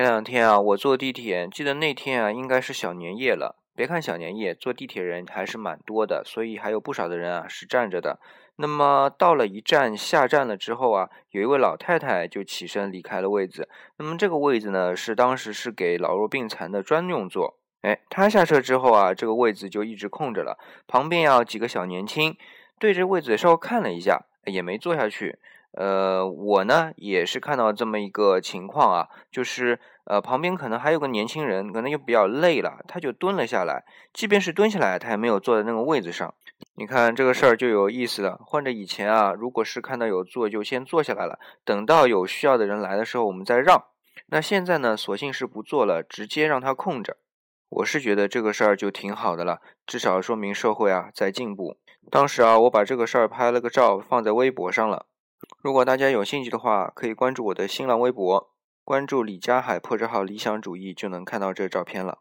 前两天啊，我坐地铁，记得那天啊，应该是小年夜了。别看小年夜，坐地铁人还是蛮多的，所以还有不少的人啊是站着的。那么到了一站下站了之后啊，有一位老太太就起身离开了位子。那么这个位子呢，是当时是给老弱病残的专用座。哎，她下车之后啊，这个位子就一直空着了。旁边啊几个小年轻对着位子稍微看了一下，也没坐下去。呃，我呢也是看到这么一个情况啊，就是呃旁边可能还有个年轻人，可能又比较累了，他就蹲了下来。即便是蹲下来，他也没有坐在那个位子上。你看这个事儿就有意思了。换着以前啊，如果是看到有座就先坐下来了，等到有需要的人来的时候我们再让。那现在呢，索性是不坐了，直接让他空着。我是觉得这个事儿就挺好的了，至少说明社会啊在进步。当时啊，我把这个事儿拍了个照，放在微博上了。如果大家有兴趣的话，可以关注我的新浪微博，关注李佳海破折号理想主义，就能看到这照片了。